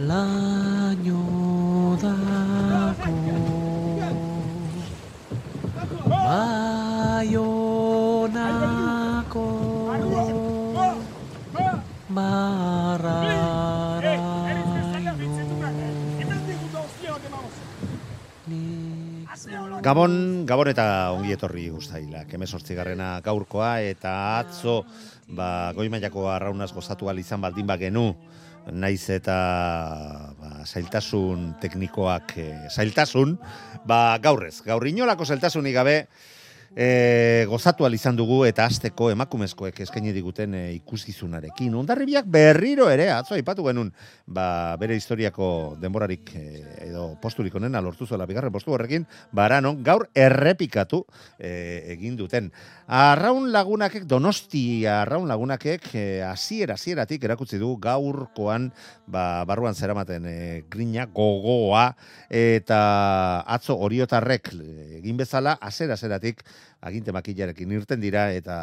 laino dako Baionako Gabon, Gabon eta ongi etorri guztaila. Keme garrena gaurkoa eta atzo ba, goimaiako arraunaz gozatu izan baldin ba genu naiz eta ba, zailtasun teknikoak e, zailtasun, ba, gaurrez, gaur inolako zailtasunik gabe, e, gozatu izan dugu eta azteko emakumezkoek eskaini diguten e, ikuskizunarekin. Ondarribiak berriro ere, atzo aipatu genuen, ba, bere historiako denborarik e, edo posturik onen alortu zuela bigarren postu horrekin, baranon gaur errepikatu e, egin duten. Arraun lagunakek, donosti arraun lagunakek, hasiera hasieratik erakutsi du gaurkoan ba, barruan zeramaten e, grina gogoa eta atzo oriotarrek egin bezala, hasiera hasieratik aginte makillarekin irten dira eta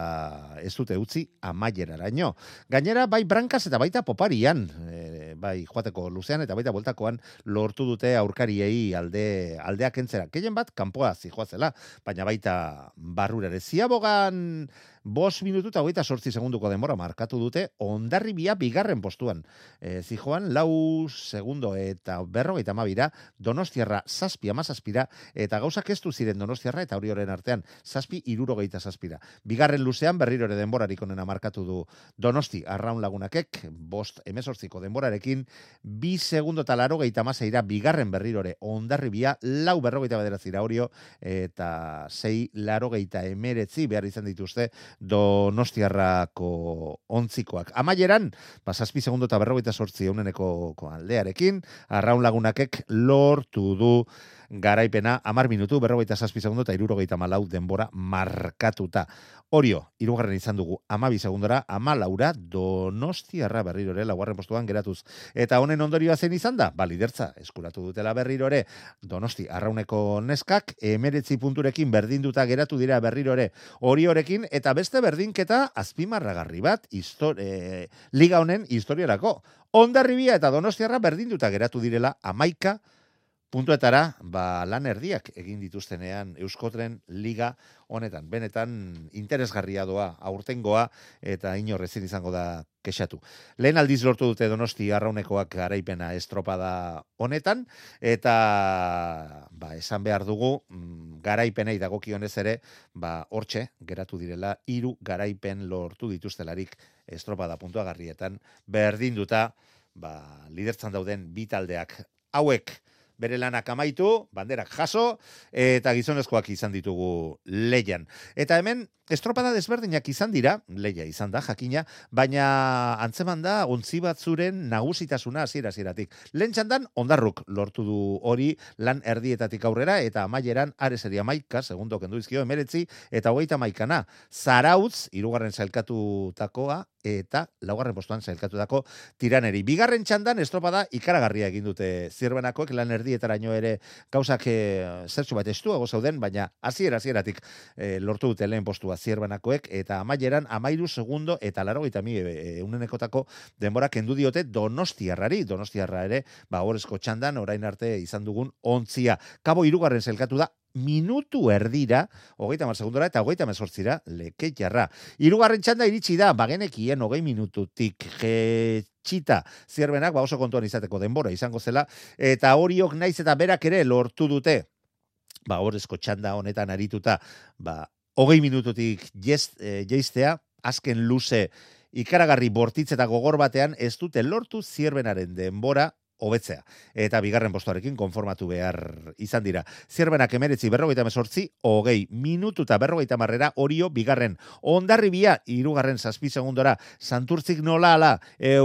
ez dute utzi amaieraraino. Gainera bai brankas eta baita poparian, e, bai joateko luzean eta baita voltakoan lortu dute aurkariei alde aldeak entzera. Keien bat kanpoa zijoazela, baina baita barrurare ziabogan Bos minutu eta hogeita sortzi segunduko denbora markatu dute, ondarri bia bigarren postuan. E, zijoan, lau segundo eta berrogeita mabira, donostiarra zazpi amazazpira, eta gauzak ez ziren donostiarra eta hori horren artean, zazpi irurogeita zazpira. Bigarren luzean berriro ere denborarik onena markatu du donosti arraun lagunakek, bost emezortziko denborarekin, bi segundo eta laro geita mazeira, bigarren berrirore ondarri bia, lau berrogeita bederazira horio, eta zei laro geita emeretzi behar izan dituzte, Donostiarrako ontzikoak. Amaieran, pasazpi segundo eta berrogeita sortzi euneneko aldearekin, arraun lagunakek lortu du garaipena amar minutu, berrogeita zazpi segundo eta irurogeita malau denbora markatuta. Orio, irugarren izan dugu amabi segundora, ama laura donostiarra berrirore, laugarren postuan geratuz. Eta honen ondorioa zen izan da, balidertza, eskuratu dutela berrirore, donosti arrauneko neskak, emeretzi punturekin berdinduta geratu dira berrirore oriorekin, eta beste berdinketa azpimarragarri bat, e, liga honen historiarako. Ondarribia eta donostiarra berdinduta geratu direla amaika puntuetara ba, lan erdiak egin dituztenean Euskotren Liga honetan. Benetan interesgarria doa aurtengoa eta inorrezin izango da kexatu. Lehen aldiz lortu dute donosti arraunekoak garaipena estropada honetan eta ba, esan behar dugu mm, garaipenei dagokionez ere ba, hortxe geratu direla hiru garaipen lortu dituztelarik estropada puntuagarrietan berdinduta ba, lidertzan dauden bi taldeak hauek bere lanak amaitu, banderak jaso, eta gizonezkoak izan ditugu leian. Eta hemen, estropada desberdinak izan dira, leia izan da, jakina, baina antzeman da, ontzi bat zuren nagusitasuna hasiera hasieratik. Lehen txandan, ondarruk lortu du hori lan erdietatik aurrera, eta amaieran, are seria maika, segundo kendu izkio, emeretzi, eta hogeita maikana. Zarautz, irugarren zailkatu takoa, eta laugarren postuan zailkatu dako tiraneri. Bigarren txandan, estropada ikaragarria egin dute zirbenakoek, lan erdietaraino ere gauzak e, zertxu bat estuago zauden, baina hasiera hasieratik e, lortu dute lehen postua zierbanakoek, eta amaieran amairu segundo eta laro gaita mi e, unenekotako denbora kendu diote donostiarrari, donostiarra ere, ba, horrezko txandan, orain arte izan dugun ontzia. Kabo irugarren zelkatu da, minutu erdira, hogeita mar segundora eta hogeita mezortzira, leke jarra. Irugarren txanda iritsi da, bagenekien hogei minututik txita zierbenak, ba oso kontuan izateko denbora izango zela, eta horiok naiz eta berak ere lortu dute, ba horrezko txanda honetan arituta, ba hogei minututik eh, jeiztea, azken luze ikaragarri bortitz eta gogor batean ez dute lortu zierbenaren denbora hobetzea. Eta bigarren postuarekin konformatu behar izan dira. Zierbenak emeretzi berrogeita mesortzi, hogei minutu eta berrogeita marrera orio bigarren. Ondarri bia, irugarren zazpi segundora, santurtzik nola ala, e,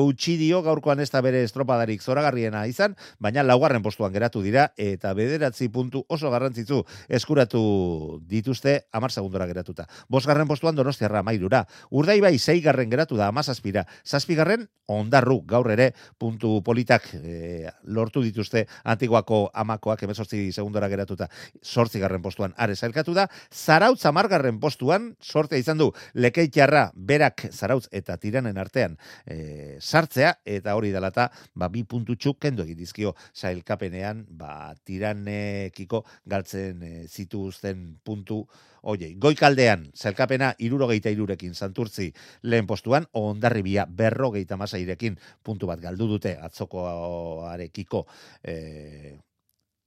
dio gaurkoan ez da bere estropadarik zoragarriena izan, baina laugarren postuan geratu dira, eta bederatzi puntu oso garrantzitzu eskuratu dituzte amar segundora geratuta. Bosgarren postuan donostiarra mairura. Urdai bai zeigarren geratu da amazazpira. Zazpigarren ondarru gaur ere puntu politak e, lortu dituzte antiguako amakoak emezortzi segundora geratuta. Sortzi garren postuan are zailkatu da, zarautz amargarren postuan sortea izan du. Lekeitxarra berak zarautz eta tiranen artean e, sartzea eta hori dalata ba, bi puntutxu kendu egin dizkio zailkapenean ba, tiranekiko galtzen e, zituzten puntu Oie, goikaldean, zelkapena irurogeita irurekin santurtzi lehen postuan, ondarribia berrogeita masairekin puntu bat galdu dute atzokoarekiko e,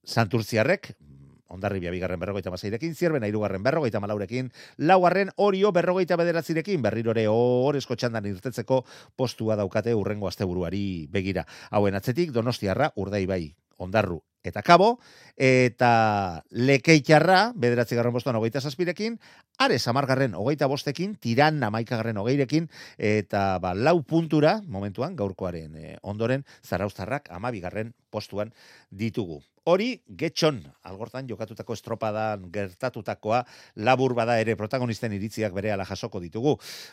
santurtziarrek, ondarribia bigarren berrogeita masairekin, zierbena irugarren berrogeita malaurekin, laugarren orio berrogeita bederatzirekin, berrirore horrezko txandan irtetzeko postua daukate urrengo asteburuari begira. Hauen atzetik, donostiarra, urdai bai, ondarru eta kabo, eta lekeitxarra, bederatzi garren postuan hogeita zazpirekin, are samargarren hogeita bostekin, tiran amaikagarren hogeirekin, eta ba, lau puntura, momentuan, gaurkoaren eh, ondoren, zaraustarrak amabigarren postuan ditugu. Hori, getxon, algortan jokatutako estropadan gertatutakoa labur bada ere protagonisten iritziak bere ala jasoko ditugu.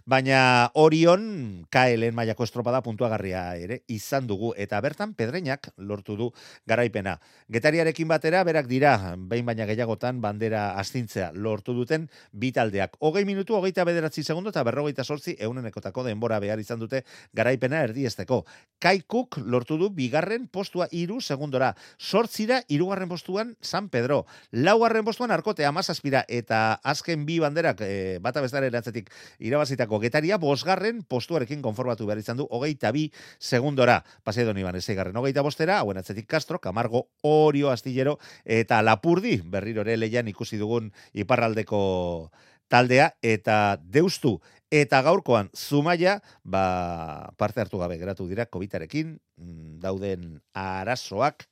Baina orion, KLN mailako estropada puntuagarria ere izan dugu. Eta bertan, pedreinak lortu du garaipena. Getariarekin batera, berak dira, behin baina gehiagotan, bandera astintzea lortu duten bitaldeak. Hogei minutu, hogeita bederatzi segundo eta berrogeita sortzi eunenekotako denbora behar izan dute garaipena erdiesteko. Kaikuk lortu du bigarren postua iru segundora. Sortzira irugarren postuan San Pedro, laugarren postuan Arkote Amazazpira eta azken bi banderak e, bata bestare eratzetik irabazitako getaria, bosgarren postuarekin konformatu behar izan du, hogeita bi segundora, paseo doni ban ezegarren, hogeita bostera, hauen atzetik Castro, Camargo, Orio, Astillero, eta Lapurdi, berriro ere leian ikusi dugun iparraldeko taldea, eta deustu, Eta gaurkoan, zumaia, ba, parte hartu gabe geratu dira, COVID-arekin, mm, dauden arazoak,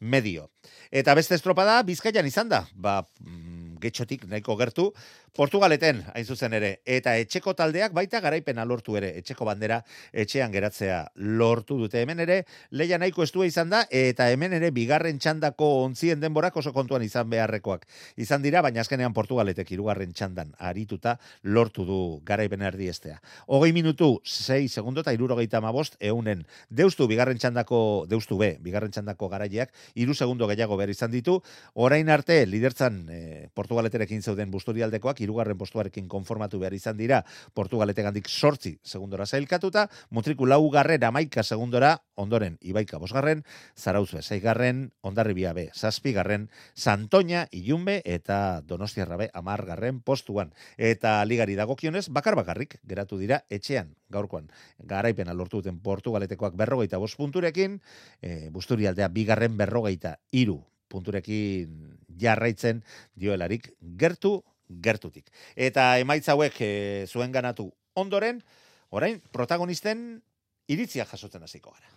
medio. Eta beste estropada Bizkaian izan da. Ba, mm, getxotik nahiko gertu Portugaleten, hain zuzen ere, eta etxeko taldeak baita garaipena lortu ere, etxeko bandera etxean geratzea lortu dute hemen ere, leia nahiko estua izan da, eta hemen ere bigarren txandako ontzien denborak oso kontuan izan beharrekoak. Izan dira, baina azkenean Portugaletek irugarren txandan arituta lortu du garaipena erdiestea. Hogei minutu, 6 segundo eta irurogeita mabost, eunen deustu bigarren txandako, deustu be, bigarren txandako garaileak, iru segundo gehiago behar izan ditu, orain arte, lidertzan e, Portugaleterekin zeuden busturialdekoak, Portugalak irugarren postuarekin konformatu behar izan dira Portugalete gandik sortzi segundora zailkatuta, Mutriku laugarren amaika segundora, ondoren Ibaika bosgarren, Zarauzue zeigarren, Ondarribia be zazpigarren, Santoña ilunbe eta Donostiarra be amargarren postuan. Eta ligari dagokionez, bakar bakarrik geratu dira etxean gaurkoan garaipena lortu duten Portugaletekoak berrogeita bost punturekin, e, Busturialdea bigarren berrogeita iru punturekin jarraitzen dioelarik gertu gertutik. Eta emaitza hauek e, zuen ganatu ondoren, orain protagonisten iritzia jasotzen hasiko gara.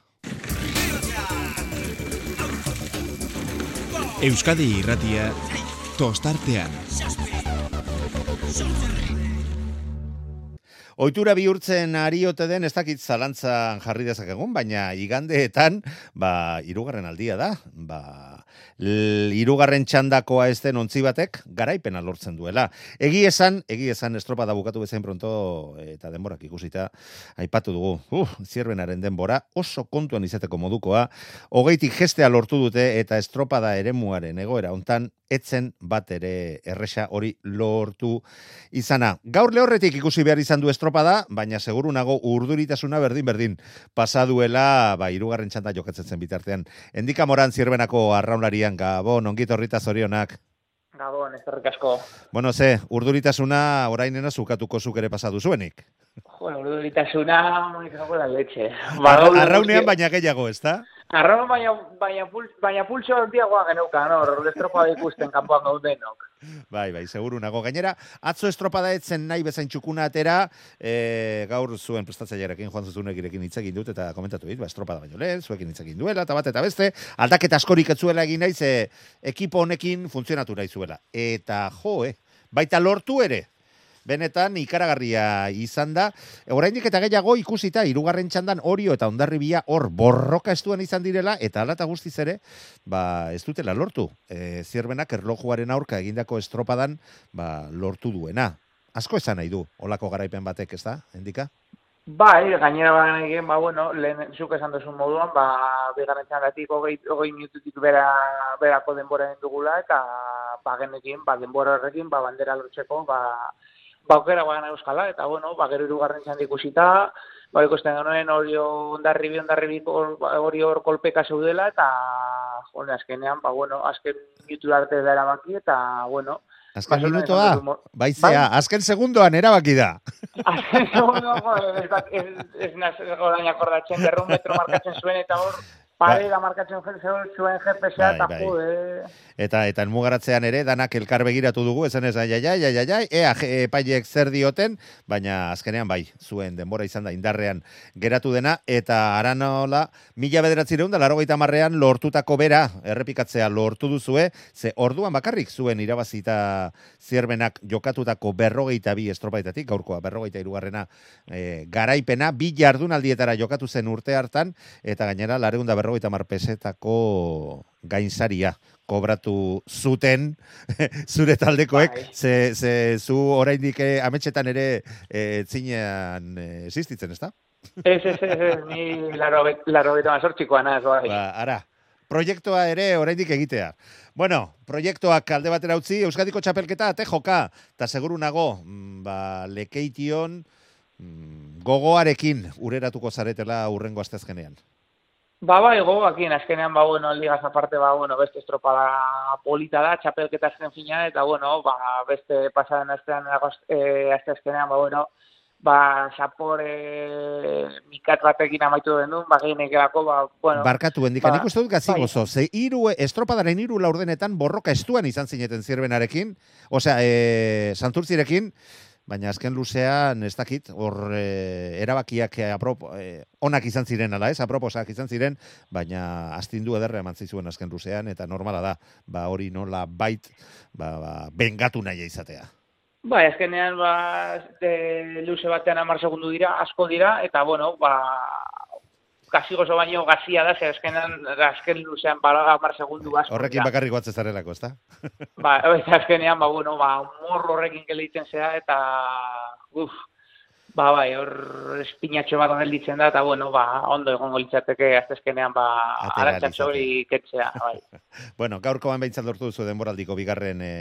Euskadi irratia tostartean. Oitura bihurtzen ariote den ez dakit zalantzan jarri dezakegun, baina igandeetan, ba, irugarren aldia da, ba, irugarren txandakoa ez den ontzi batek garaipena lortzen duela. Egi esan, egi esan estropada bukatu bezain pronto eta denborak ikusita aipatu dugu. Uh, zierbenaren denbora oso kontuan izateko modukoa. Hogeitik gestea lortu dute eta estropada eremuaren egoera hontan etzen bat ere erresa hori lortu izana. Gaur lehorretik ikusi behar izan du estropada, baina seguru nago urduritasuna berdin-berdin pasaduela, ba, irugarren txanda jokatzen bitartean. Endika moran zierbenako arraunlarian, gabon, ongit horrita zorionak. Gabon, ez asko. Bueno, ze, urduritasuna orainena zukatuko zuk ere pasadu zuenik. Jo, urduritasuna, monikago la leche. Arraunean baina gehiago, ez da? Arraunean baina, baina, baina pulso handiagoa geneuka, no? Estropa ikusten kanpoan gaudenok. Bai, bai, seguru nago. Gainera, atzo estropada etzen nahi bezain txukuna atera, e, gaur zuen prestatzailearekin joan zuzunekirekin hitz egin dut eta komentatu dit, ba, estropada baino lehen, zuekin hitz egin duela, eta bat eta beste, aldaketa askorik etzuela egin naiz, e, ekipo honekin funtzionatu nahi zuela. Eta jo, eh, baita lortu ere, benetan ikaragarria izan da. Oraindik eta gehiago ikusita hirugarren txandan Orio eta Hondarribia hor borroka estuan izan direla eta hala eta guztiz ere, ba ez dutela lortu. E, zierbenak erlojuaren aurka egindako estropadan ba, lortu duena. Asko esan nahi du, olako garaipen batek, ez da, endika? Bai, gainera bagen egin, ba, bueno, lehen zuk esan duzun moduan, ba, bigarren txandatik hogei, hogei minututik bera, berako denbora dugula, eta ba, genekin, ba, denbora horrekin, ba, bandera lortzeko, ba, ba, aukera bagen euskala, eta bueno, ba, gero irugarren txandik ikusita, ba, ikusten genuen hori ondarribi, ondarribi ba, hori hor kolpeka zeudela, eta, jone, azkenean, ba, bueno, azken minutu arte da erabaki, eta, bueno, Azken Ba, minutoa, duzu, baizea, azken segundoan erabaki da. Azken segundo, ez, da- ez, ez naz orain akordatzen, berrun metro markatzen eta hor, pareda markatzen zuen GPS-a, Bai, eta bai. jode, Eta eta enmugaratzean ere danak elkar begiratu dugu, esan ez ai ai ai ai ai, ai, ea epaileek zer dioten, baina azkenean bai, zuen denbora izan da indarrean geratu dena. Eta aranola mila bederatzireun da larogeita marrean lortutako bera errepikatzea lortu duzue, ze orduan bakarrik zuen irabazita zierbenak jokatutako berrogeita bi estropaetatik, gaurkoa berrogeita irugarrena e, garaipena, bi jardunaldietara jokatu zen urte hartan, eta gainera lareunda berrogeita mar pesetako gainsaria kobratu zuten zure taldekoek, Bai. ze, ze zu oraindik eh, ametxetan ere eh, zinean eh, existitzen, ezta? ez, ez, ez, ez, ni laro, laro beta mazortzikoa naz, bai. Ba, ara, proiektua ere oraindik egitea. Bueno, proiektuak alde batera utzi, Euskadiko txapelketa ate joka, eta seguru nago, mm, ba, lekeition mm, gogoarekin ureratuko zaretela urrengo astezkenean. Ba, bai, gogoakin, azkenean, ba, bueno, ligaz aparte, ba, bueno, beste estropada polita da, txapelketa azken fina, eta, bueno, ba, beste pasaden astean, agost, eh, aste azkenean, ba, bueno, ba, zapore mikat batekin amaitu den duen, ba, gehinekelako, ba, bueno, Barkatu, hendika, ba, nik uste dut gazi bai. gozo, ze iru, estropadaren iru laurdenetan borroka estuan izan zineten zirbenarekin, osea, e, santurtzirekin, baina azken luzean, ez dakit, hor e, erabakiak e, apropo, e, onak izan ziren, ala ez, aproposak izan ziren, baina astindu ederra eman zizuen azken luzean, eta normala da, ba hori nola bait, ba, ba, bengatu nahi izatea. Bai, azkenean, ba, de, luze batean amar segundu dira, asko dira, eta, bueno, ba, kasi gozo baino gazia da, ze azkenean, azken luzean, balaga amar segundu asko Horrekin bakarrik batzen zarelako, ezta? Ba, eta azkenean, ba, bueno, ba, morro horrekin gelditzen zea, eta, uf, ba, bai, hor espinatxo bat gelditzen da, eta, bueno, ba, ondo egongo litzateke, aztezkenean, ba, Atera arantxatxo hori ketzea, bai. Bueno, gaurkoan behintzat lortu duzu denboraldiko bigarren e,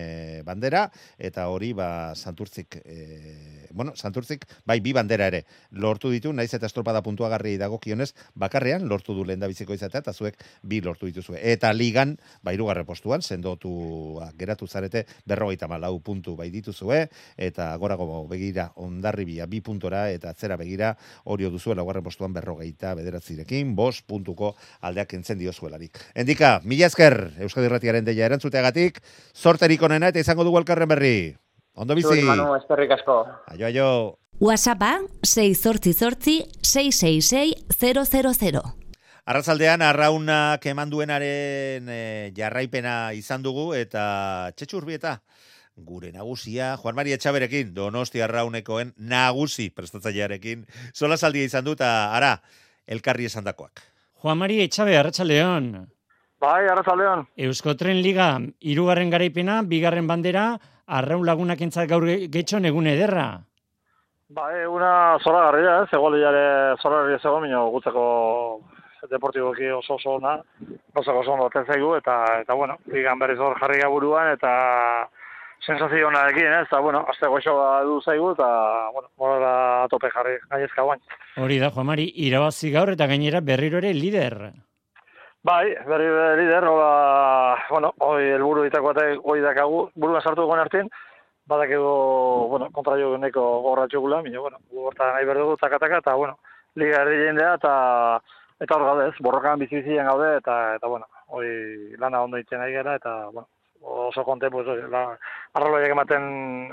bandera, eta hori, ba, Santurtzik, e, bueno, Santurtzik, bai, bi bandera ere, lortu ditu, naiz eta estropada puntuagarri dagokionez, bakarrean lortu du lehen biziko izatea, eta zuek bi lortu dituzue. Eta ligan, ba, irugarre postuan, sendotu ah, geratu zarete, berrogeita malau puntu bai dituzue, eta gorago begira ondarribia bi puntora, eta atzera begira, hori duzu, laugarren postuan berrogeita bederatzirekin, bos puntuko aldeak entzen diozuelarik. Endika, mila esker, Euskadi Irratiaren deia erantzuteagatik, sorterik onena eta izango dugu elkarren berri. Ondo bizi. Zuri, Manu, eskerrik asko. Aio, aio. WhatsAppa 688 666 000. Arrazaldean, arraunak eman duenaren eh, jarraipena izan dugu eta txetxurbieta gure nagusia, Juan Mari Etxaberekin, donosti arraunekoen nagusi prestatzailearekin, sola saldia izan dut, ara, elkarri esandakoak. Juan Mari Etxabe, Arratxaldeon. Bai, arrazaldeon. Euskotren Liga, irugarren garaipena, bigarren bandera, arraun lagunak entzat gaur ge- getxon egun ederra. Ba, eguna zora garria, ez, egualdiare zora garria zegoen, minio gutzeko deportiboki oso oso ona, oso oso ondo zaigu, eta, eta bueno, ligan berriz hor jarri buruan, eta sensazio onarekin, ez, eta bueno, azte goxo du zaigu, eta, bueno, morala tope jarri, gainezka guain. Hori da, Juan Mari, irabazi gaur eta gainera berriro ere lider. Bai, berri berri lider, hola, bueno, hoi helburu ditako eta hoi dakagu, buruan sartu egon artin, badakigu, bueno, kontra jo neko gorratxugula, minio, bueno, gu horta nahi berdugu, taka-taka, eta, bueno, liga erdi jendea, eta, eta hor gaude ez, borrokan bizi-bizien gaude, eta, eta, bueno, hoi lana ondo itzen nahi gara, eta, bueno, oso konte, pues, la, arroloiak ematen,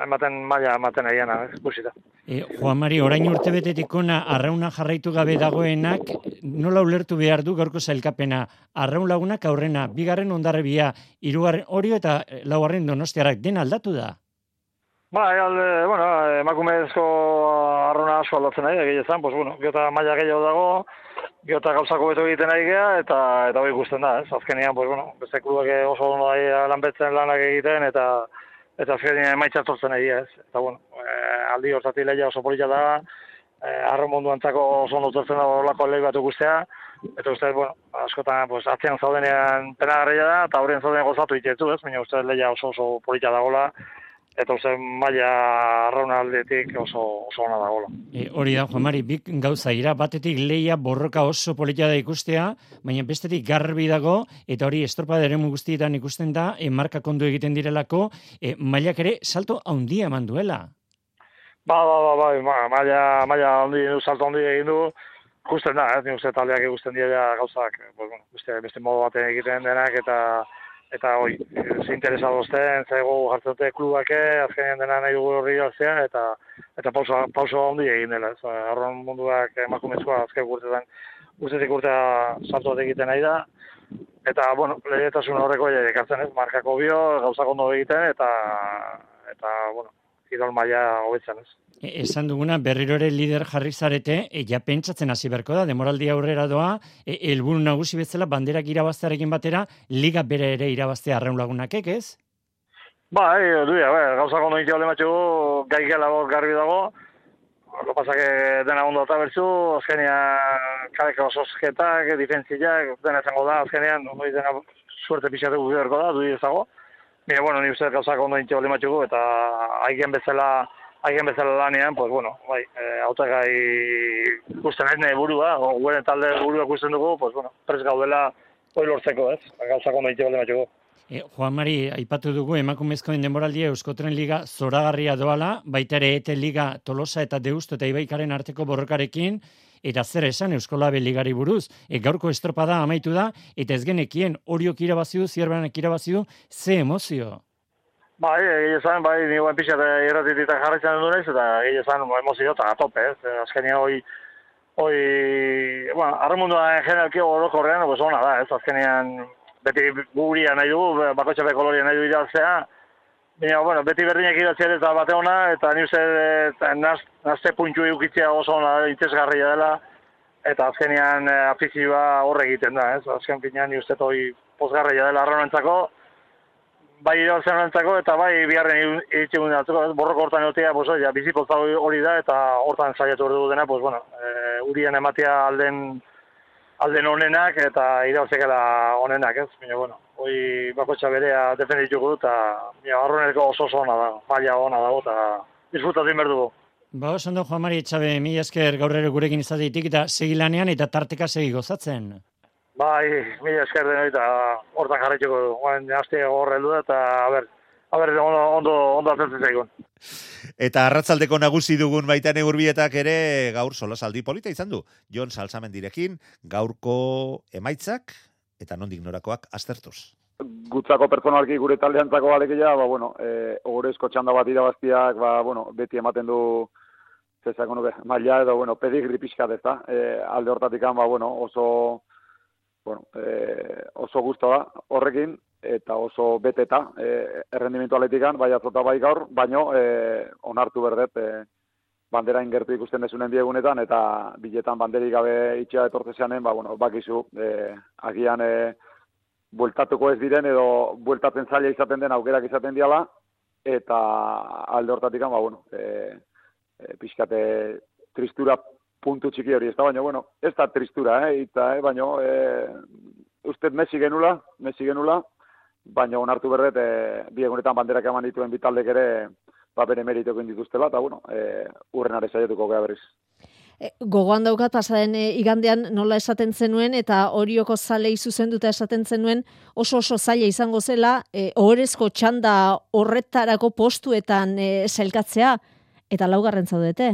ematen maila ematen egiana, ikusita. E, Juan Mari, orain urte betetik ona arrauna jarraitu gabe dagoenak, nola ulertu behar du gaurko zailkapena? Arraun lagunak aurrena, bigarren ondarrebia, hirugarren orio eta laugarren donostiarak, den aldatu da? Ba, e, alde, bueno, emakumezko arrona asko aldatzen nahi, egia ezan, pues, bueno, geota maila gehiago dago, geota gauzako beto egiten nahi gea, eta eta hori ikusten da, ez? Azkenean, pues, bueno, beste klubak oso ondo da lanbetzen lanak egiten, eta eta azkenean emaitza tortzen nahi, ez? Eta, bueno, e, aldi hortati lehia oso polita da, e, arren mundu antzako oso ondo tortzen da horlako lehi bat ikustea, eta uste, bueno, askotan, pues, atzean zaudenean penagarria da, eta horien zaudenean gozatu itetu, ez? Baina uste lehia oso oso polita da gola, eta uste maila arrauna aldetik oso, oso ona da gola. E, hori da, Juan Mari, bik gauza ira, batetik leia borroka oso polita da ikustea, baina bestetik garbi dago, eta hori estropa deremu guztietan ikusten da, e, marka kondu egiten direlako, e, mailak ere salto handia eman duela. Ba, ba, ba, ba, ba maila, maila handi, salto handi egin du, ikusten da, ez, ni uste taldeak ikusten dira gauzak, pues, bueno, beste, beste modu baten egiten denak, eta eta hoi, ze interesa dozten, zego jartzen dute klubake, azkenean dena nahi dugu horri galtzea, eta eta pauso, pauso handi egin dela. Ez, arron munduak emakumezkoa azken urtetan, urtetik urtea salto bat egiten nahi da, eta, bueno, lehietasun horreko ere ekartzen ez, markako bio, gauzak ondo egiten, eta, eta bueno, idol maia hobetzen ez. E, esan duguna, berrirore lider jarri zarete, e, ja pentsatzen hasi berko da, demoraldi aurrera doa, e, elburu nagusi bezala, banderak irabaztearekin batera, liga bere ere irabaztea arraun lagunak, ez? Ba, e, du, ja, gauza kondo inti alde matxu, gai gela garbi dago, lo pasa que dena ondo eta bertzu, azkenia kareka ososketak, difentziak, dena zango da, azkenean, noi dena suerte pixatu guberko da, du ezago. Mira, bueno, ni uste gauza kondo inti alde matxu, eta haigen bezala, haien bezala lanean, pues bueno, bai, e, autagai ikusten ez burua, o gure talde burua ikusten dugu, pues bueno, pres gaudela hori lortzeko, ez? Gauza kondo ite balde E, Juan Mari, aipatu dugu emakumezkoen denboraldia Euskotren Liga zoragarria doala, baita ere ete Liga Tolosa eta Deusto eta Ibaikaren arteko borrokarekin, eta zer esan Euskolabe Ligari buruz, e, gaurko estropada amaitu da, eta ez genekien horiok irabazidu, zierbanak irabazidu, ze emozio? Bai, egia esan, bai, ni guen pixat erratitik jarraitzen du naiz, eta egia esan, emozio eta atope, ez, azkenia hoi, hoi, bueno, arremundua generalki orokorrean, pues ona da, ez, azkenean, beti guria nahi dugu, bakotxe koloria nahi du idaztea, Baina, bueno, beti berdinak idatzea eta bate ona, eta ni uste naz, nazte puntxu eukitzea oso ona interesgarria dela, eta azkenean eh, afizioa horre egiten da, ez? Azken finean ni uste hori pozgarria dela arronentzako, bai irauzen antzako eta bai biharren itxe gundi antzako, borroko hortan egotea, pues, ja, bizipotza hori da, eta hortan saiatu hori dena, pues, bueno, e, urien ematea alden, alden onenak eta irauzekela onenak, ez? Baina, bueno, hoi bako berea defendituko du, eta arroneko oso oso ona da, maila ona dago, eta disfrutatzen behar dugu. Ba, oso ondo, Juan Mari Etxabe, mi esker gaurrero gurekin izateetik eta segilanean eta tarteka segi gozatzen. Bai, mila esker den eta hortan jarraituko du. Oain, haste horre eta, a ber, a ber, ondo, ondo, ondo azentzen zaigun. Eta arratzaldeko nagusi dugun baita neurbietak ere gaur solasaldi polita izan du. Jon Salsamen direkin, gaurko emaitzak eta nondik norakoak aztertuz. Gutzako pertsonalki gure taldeantzako alekia, ba, bueno, e, ogorezko txanda bat irabaztiak, ba, bueno, beti ematen du zezako nuke, maila edo, bueno, pedigri pixkat ez da. E, alde hortatik ba, bueno, oso bueno, e, oso gusto da horrekin eta oso beteta e, errendimentu aletikan, bai atzota bai gaur, baino e, onartu berdet e, bandera ingertu ikusten desunen diegunetan eta biletan banderik gabe itxea etortzeanen, ba, bueno, bakizu, e, agian e, bueltatuko ez diren edo bueltatzen zaila izaten den aukerak izaten diala, eta alde hortatik, ba, bueno, e, e, pixkate tristura puntu txiki hori, ez da, baina, bueno, ez da tristura, eh, eta, eh, baina, eh, uste Messi genula, Messi genula, baina onartu berret, eh, bi egunetan banderak eman dituen bitaldek ere, ba, bere meriteko indituztela, eta, bueno, eh, urren are saietuko gea berriz. E, gogoan daukat pasaden e, igandean nola esaten zenuen eta horioko zalei zuzenduta esaten zenuen oso oso zaila izango zela e, ohorezko txanda horretarako postuetan e, selkatzea eta laugarren zaudete.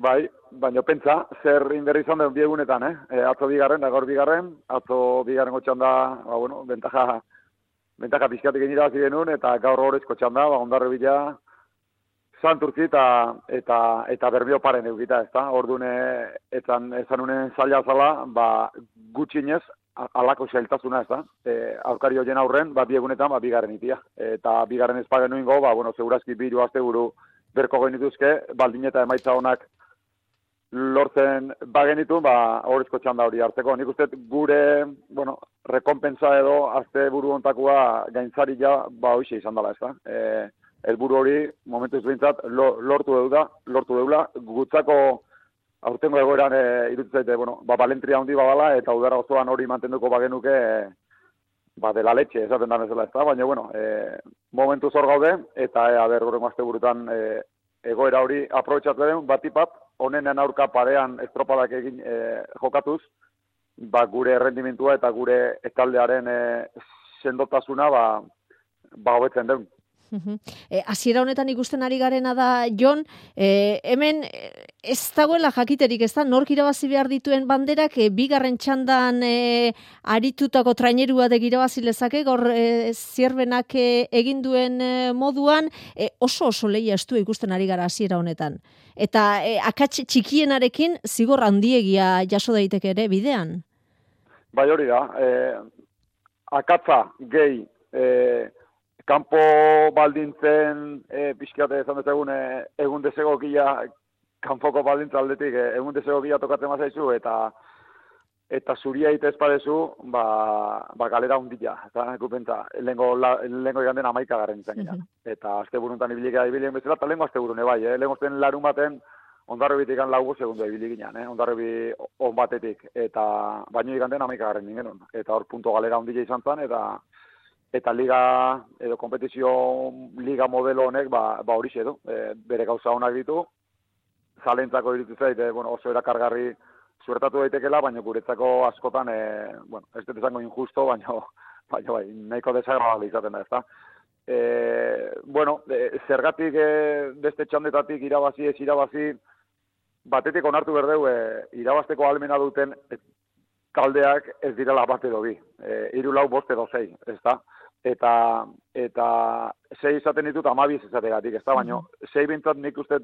Bai, baina pentsa, zer inberri izan den biegunetan, eh? E, atzo bigarren, da gaur bigarren, atzo bigarren gotxan da, ba, bueno, bentaja bentaka pixkatik irabazi genuen, eta gaur horrezko txanda, ba, ondarri bila, santurtzi eta, eta, eta berbio paren eukita, ez da? Orduan, etzan, ezan unen zaila zala, ba, gutxinez, alako zailtasuna, ez da? E, aurkari hoien aurren, ba, biegunetan, ba, bigarren itia. Eta bigarren ez pagen nuingo, ba, bueno, segurazki biru azte buru berko genituzke, baldin eta emaitza honak lortzen bagenitu, ba, horrezko txanda hori hartzeko. Nik uste gure, bueno, rekompensa edo azte buru ontakoa gaintzari ja, ba, hoxe izan dela, ez da? E, helburu hori, momentu ez behintzat, lo, lortu deula, lortu deula, gutzako aurtengo egoeran e, iruditzen zaite, bueno, ba, balentria handi badala, eta udara osoan hori mantenduko bagenuke, e, ba, dela letxe, esaten da bezala, ez da? Baina, bueno, e, momentu zor gaude, eta, e, aber, horrengo azte burutan, e, egoera hori aprobetsatzen den, honenen aurka parean estropadak egin e, jokatuz, ba, gure errendimentua eta gure ekaldearen e, sendotasuna ba, ba hobetzen den. Mhm. E, hasiera honetan ikusten ari garena da, Jon, e, hemen e, ez dagoela jakiterik, ez da, nork irabazi behar dituen banderak, e, bigarren txandan e, aritutako traineru batek irabazi lezake, gaur e, zierbenak e, egin duen e, moduan, e, oso oso lehia estu ikusten ari gara hasiera honetan. Eta e, akats txikienarekin zigor handiegia jaso daiteke ere bidean. Bai hori da, e, akatza gehi e, kanpo baldintzen e, pixkate ezan dezagun e, egun desegokia kanpoko baldintza aldetik e, egun desegokia tokatzen mazaizu eta eta zuria ite espadezu, ba, ba galera hundila, eta gupentza, lehenko, lehenko iganden amaika garen izan gina. Eta azte buruntan ibilikea ibilien bezala, eta lehenko azte burune bai, eh? lehenko azten larun baten, ondarri bitikan laugu segundu ibili ginen, eh? ondarri bi on batetik, eta baino iganden amaika garen ginen, eta hor punto galera hundila izan zen, eta eta liga edo kompetizio liga modelo honek ba, ba hori edo, e, bere gauza honak ditu, zalentzako irutu zait, e, bueno, oso erakargarri suertatu daitekela, baina guretzako askotan, e, bueno, ez dut esango injusto, baina, baina bai, nahiko desagradable izaten da, ezta. E, bueno, e, zergatik e, beste txandetatik irabazi ez irabazi, batetik onartu berdeu, e, irabazteko almena duten e, taldeak ez direla bat edo bi. E, iru lau bost edo zei, ez da? Eta, eta sei izaten ditut amabiz izategatik, ez da? Baina, sei bintzat nik uste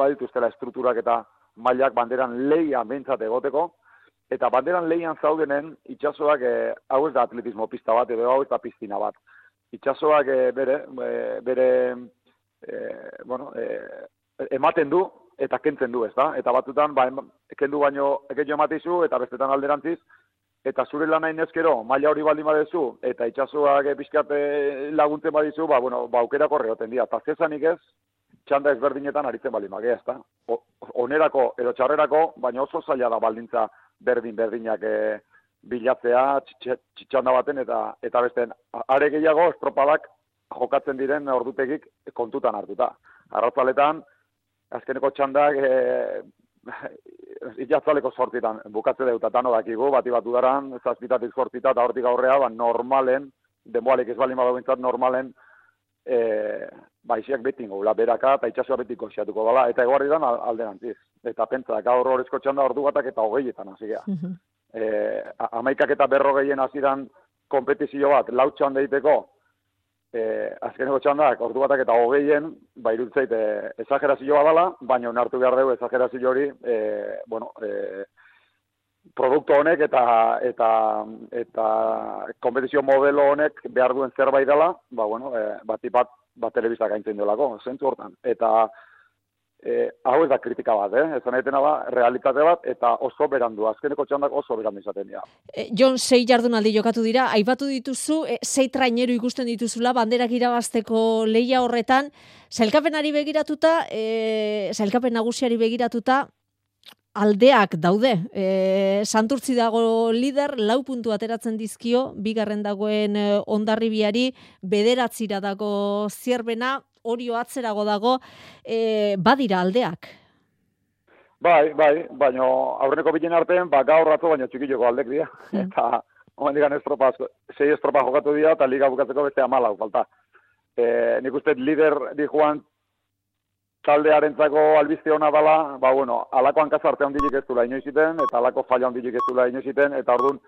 badituztela estrukturak eta mailak banderan leia bintzat egoteko, eta banderan leian zaudenen itxasoak, e, hau ez da atletismo pista bat, edo hau ez da piztina bat. Itxasoak e, bere, e, bere, e, bueno, e, ematen du, eta kentzen du, ez da? Eta batutan, ba, kendu baino, ekeio ematizu, eta bestetan alderantziz, eta zure lan hain ezkero, maila hori baldin badezu, eta itxasoak pixkate laguntzen badizu, ba, bueno, ba, aukera korreoten dira. Eta zezanik ez, txanda ezberdinetan aritzen baldin bagea, ez da? O- Onerako edo txarrerako, baina oso zaila da baldintza berdin-berdinak e, bilatzea tx- tx- txanda baten, eta eta besteen, are gehiago estropadak jokatzen diren ordutegik kontutan hartuta. Arratzaletan, azkeneko txandak e, itatzaleko sortitan bukatze dut, eta tano dakigu, bati batu daran, zazpitatik sortita, eta hortik aurrea, ba, normalen, denboalik ez badago bintzat, normalen, e, baixiak beti ingula, beraka, eta itxasua beti koxiatuko dela, eta eguarri dan al- alderantziz. Eta pentsa, gaur horrezko txanda ordu batak eta hogeietan hasi gea. E, a- amaikak eta berrogeien hasieran kompetizio bat, lau txanda egiteko, e, azkeneko txandak, ordu batak eta hogeien, ba, iruditzait, e, esagerazioa dela, baina onartu behar dugu esagerazio hori, e, bueno, e, produktu honek eta eta eta kompetizio modelo honek behar duen zerbait dela, ba, bueno, e, bati bat, bat telebista gaintzen duelako, zentzu hortan. Eta e, hau ez da kritika bat, eh? Ez da da, realitate bat, eta oso berandu, azkeneko txandak oso berandu izaten dira. E, Jon, sei jardunaldi jokatu dira, aipatu dituzu, e, sei traineru ikusten dituzula, banderak irabazteko leia horretan, zailkapenari begiratuta, e, zailkapen nagusiari begiratuta, aldeak daude. E, Santurtzi dago lider, lau puntu ateratzen dizkio, bigarren dagoen e, ondarribiari, bederatzira dago zierbena, orio atzerago dago, e, badira aldeak. Bai, bai, baina aurreneko bilen artean, ba, gaur ratzo baina txikiloko aldek dira. Eta, momendikan estropa, sei estropa jokatu dira, eta liga bukatzeko beste amalau, falta. E, nik uste lider di joan taldearentzako albizte hona dela, ba, bueno, alako hankaz arte handilik ez dula inoiziten, eta alako falla handilik ez dula inoiziten, eta orduan,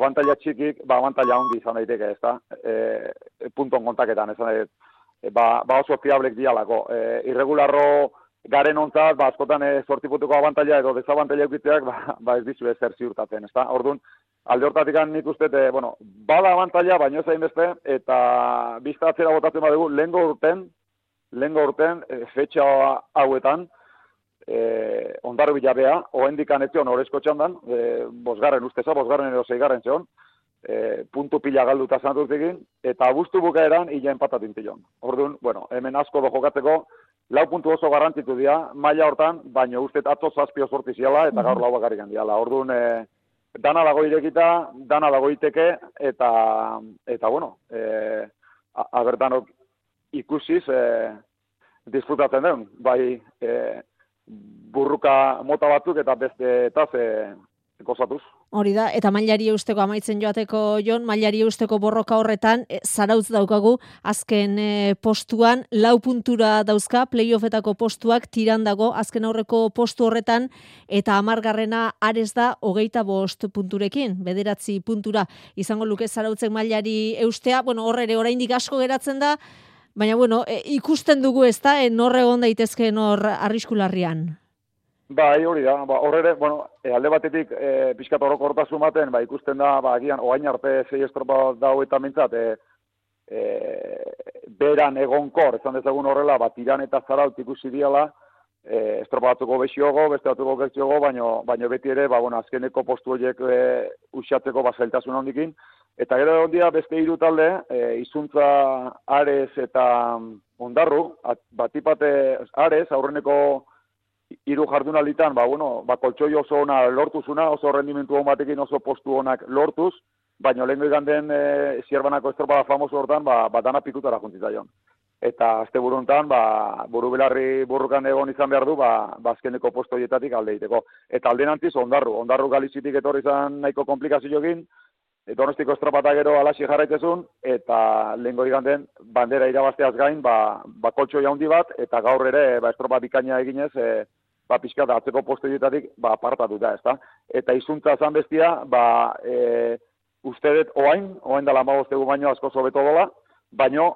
abantaila txikik, ba, abantaila handi izan daiteke, ez da, e, punton kontaketan, ez da, e, ba, ba oso fiablek dialako. E, irregularro garen ontzat, ba, askotan e, sortiputuko abantaila edo dezabantaila eukitzeak, ba, ba ez dizu ezer ziurtatzen, ez da, orduan, alde hortatik nik uste, e, bueno, bada abantaila, baino zain beste, eta bizta atzera botatzen badugu, lehengo urten, lehengo urten, e, fetxa hauetan, e, ondarro bilabea, oendikan etzion horrezko txandan, e, bosgarren usteza, bosgarren edo zeigarren zion, e, puntu pila galduta zantuzekin, eta abuztu bukaeran ila empatatin pilon. Orduan, bueno, hemen asko do jokatzeko, lau puntu oso garrantzitu dira, maila hortan, baina uste atzo zazpio sorti ziala, eta gaur lau bakarrik handiala. Orduan, e, dana dago irekita, dana dago iteke, eta, eta bueno, e, abertan ikusiz, e, disfrutatzen den, bai, e, burruka mota batzuk eta beste eta ze gozatuz. Hori da, eta mailari eusteko amaitzen joateko jon, mailari eusteko borroka horretan, e, zarautz daukagu, azken e, postuan, lau puntura dauzka, playoffetako postuak tiran dago, azken aurreko postu horretan, eta amargarrena arez da, hogeita bost punturekin, bederatzi puntura, izango luke zarautzen mailari eustea, bueno, horre oraindik asko geratzen da, Baina, bueno, e, ikusten dugu ez da, e, nor egon daitezke nor arriskularrian? Bai, hori da, ba, horre, bueno, e, alde batetik e, pixkat horoko hortasun baten, ba, ikusten da, ba, agian, oain arte zei estropa dago eta mintzat, e, e, beran egonkor, esan dezagun horrela, ba, tiran eta zaraut ikusi diala, e, estropa batzuko besiogo, beste batzuko gertziogo, baino, baino beti ere, ba, bueno, azkeneko postu horiek e, usiatzeko ba, zailtasun handikin, Eta gero ondia beste hiru talde, e, izuntza Ares eta Ondarru, batipate Ares, aurreneko hiru jardunalitan, ba, bueno, ba, koltsoi oso ona lortuzuna, oso rendimentu hon batekin oso postu honak lortuz, baina lehenko ikan e, zierbanako estropada famoso hortan, ba, ba dana pikutara juntzita. Eta azte buruntan, ba, buru belarri burrukan egon izan behar du, ba, ba azkeneko posto hietatik alde iteko. Eta alde nantziz, ondarru. Ondarru galizitik etorri izan nahiko komplikazio egin, Donostiko estropata gero alasi jarraitezun, eta lehenko den bandera irabazteaz gain, ba, ba koltso jaundi bat, eta gaur ere, ba, estropa bikaina eginez, e, ba, pixka da, atzeko posto dietatik, ba, apartatu da, ezta? Eta izuntza zan bestia, ba, e, uste dut, oain, oain dala magoztegu baino asko zobeto dola, baino,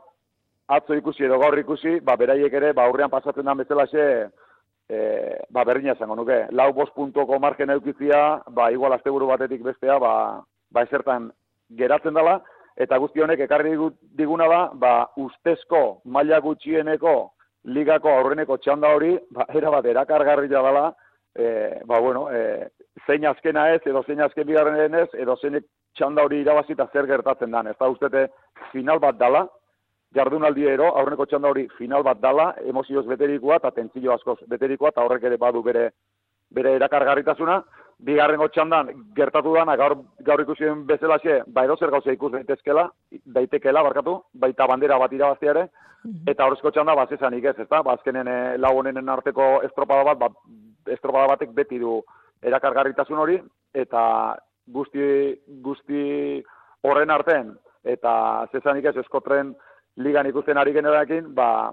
atzo ikusi edo gaur ikusi, ba, beraiek ere, ba, aurrean pasatzen da bezala xe, e, ba, berdina zango nuke. Lau bost puntoko margen eukizia, ba, igual asteburu batetik bestea, ba, ba esertan geratzen dela, eta guzti honek ekarri diguna da, ba, ustezko maila gutxieneko ligako aurreneko txanda hori, ba, era bat erakargarri da dela, e, ba, bueno, e, zein azkena ez, edo zein azken bigarren ez, edo zein txanda hori irabazita zer gertatzen dan. Ez da ustete final bat dala, jardunaldi ero, aurreneko txanda hori final bat dala, emozioz beterikoa eta tentzio askoz beterikoa, eta horrek ere badu bere, bere erakargarritasuna, bigarren txandan gertatu dana gaur, gaur ikusien bezala xe, ba edo zer gauza ikus daitezkela, daitekela, barkatu, baita bandera bat irabaztea ere, mhm. eta horrezko txanda bat zezanik ez, ezta? Ba, azkenen e, lau honenen arteko estropada bat, ba, estropada batek beti du erakargarritasun hori, eta guzti, guzti horren artean, eta zezanik ez eskotren ligan ikusten ari generakin, ba,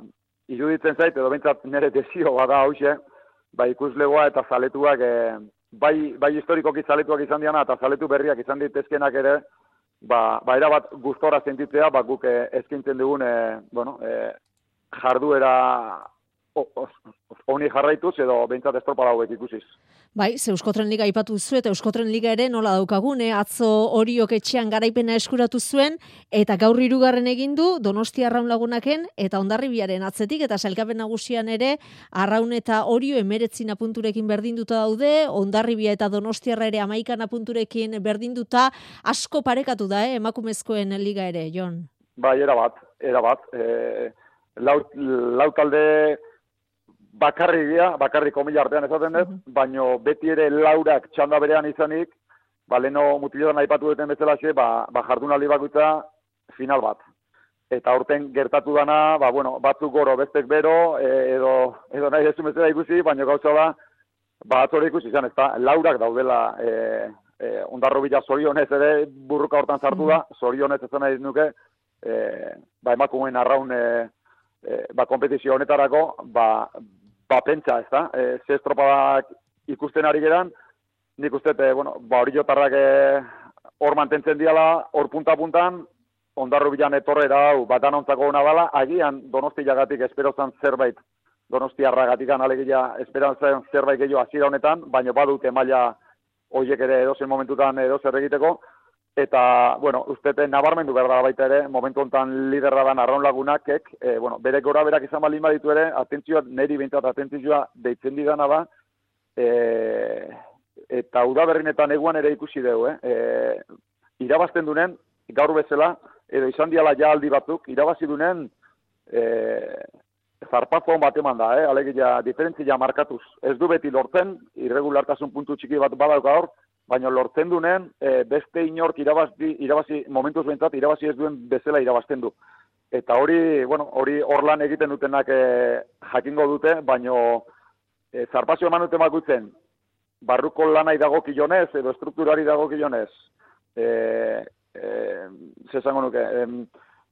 iruditzen zait, edo bintzat nire desio bada hause, ba ikuslegoa eta zaletuak e, bai, bai historikoki zaletuak izan diana eta zaletu berriak izan ditezkenak ere, ba, ba erabat gustora sentitzea, ba guk e, eskintzen dugun, e, bueno, e, jarduera honi jarraituz edo behintzat estropa hauek ikusiz. Bai, ze Euskotren Liga ipatu zu eta Euskotren Liga ere nola daukagune, atzo horiok etxean garaipena eskuratu zuen, eta gaur irugarren egin du Donostia Arraun lagunaken, eta ondarribiaren atzetik, eta selkapen nagusian ere, Arraun eta horio emeretzin apunturekin berdinduta daude, ondarribia eta Donostiarra ere amaikan apunturekin berdinduta, asko parekatu da, eh, emakumezkoen liga ere, Jon? Bai, erabat, erabat. E, lau, lau talde bakarri gira, bakarri komila artean ezaten dut, mm baino beti ere laurak txanda berean izanik, ba, leno mutiloan nahi patu duten bezala xe, ba, ba jardunaldi bakuitza final bat. Eta aurten gertatu dana, ba, bueno, batzuk goro, bestek bero, e, edo, edo nahi ez bezala ikusi, baino gauza da, ba, atzore ikusi izan, ez da, laurak daudela, e, e, ondarro bila zorionez ere burruka hortan sartu da, zorionez ez nahi nuke, e, ba, emakumeen arraun, e, e, ba, kompetizio honetarako, ba, ba, pentsa, ez da, e, ze estropadak ikusten ari geran, nik uste, e, bueno, ba, hori jotarrak e, hor mantentzen diala, hor punta-puntan, ondarru bilan etorre da, hau, batan ontzako hona bala, agian donostiagatik esperozan zerbait, donostiarragatik alegia esperantzan zerbait gehiago hasiera honetan, baina badute maila hoiek ere edozen momentutan edozer egiteko, eta, bueno, ustete nabarmendu behar da baita ere, momentu hontan liderra da arraun lagunakek, e, bueno, bere gora berak izan balin baditu ere, atentzioa, neri bintzat atentzioa deitzen didana da, e, eta udaberrinetan eguan ere ikusi dugu, eh? E, irabazten dunen, gaur bezala, edo izan diala ja aldi batzuk, irabazi dunen, e, zarpazo bat eman da, eh? alegia diferentzia markatuz. Ez du beti lortzen, irregulartasun puntu txiki bat badauk gaur, baina lortzen duen e, beste inork irabazi, irabazi momentuz bentzat, irabazi ez duen bezala irabazten du. Eta hori, bueno, hori orlan egiten dutenak e, jakingo dute, baino e, zarpazio eman dute bakutzen, barruko lanai dago kilonez, edo strukturari dago kilonez, e, e, zezango nuke, em,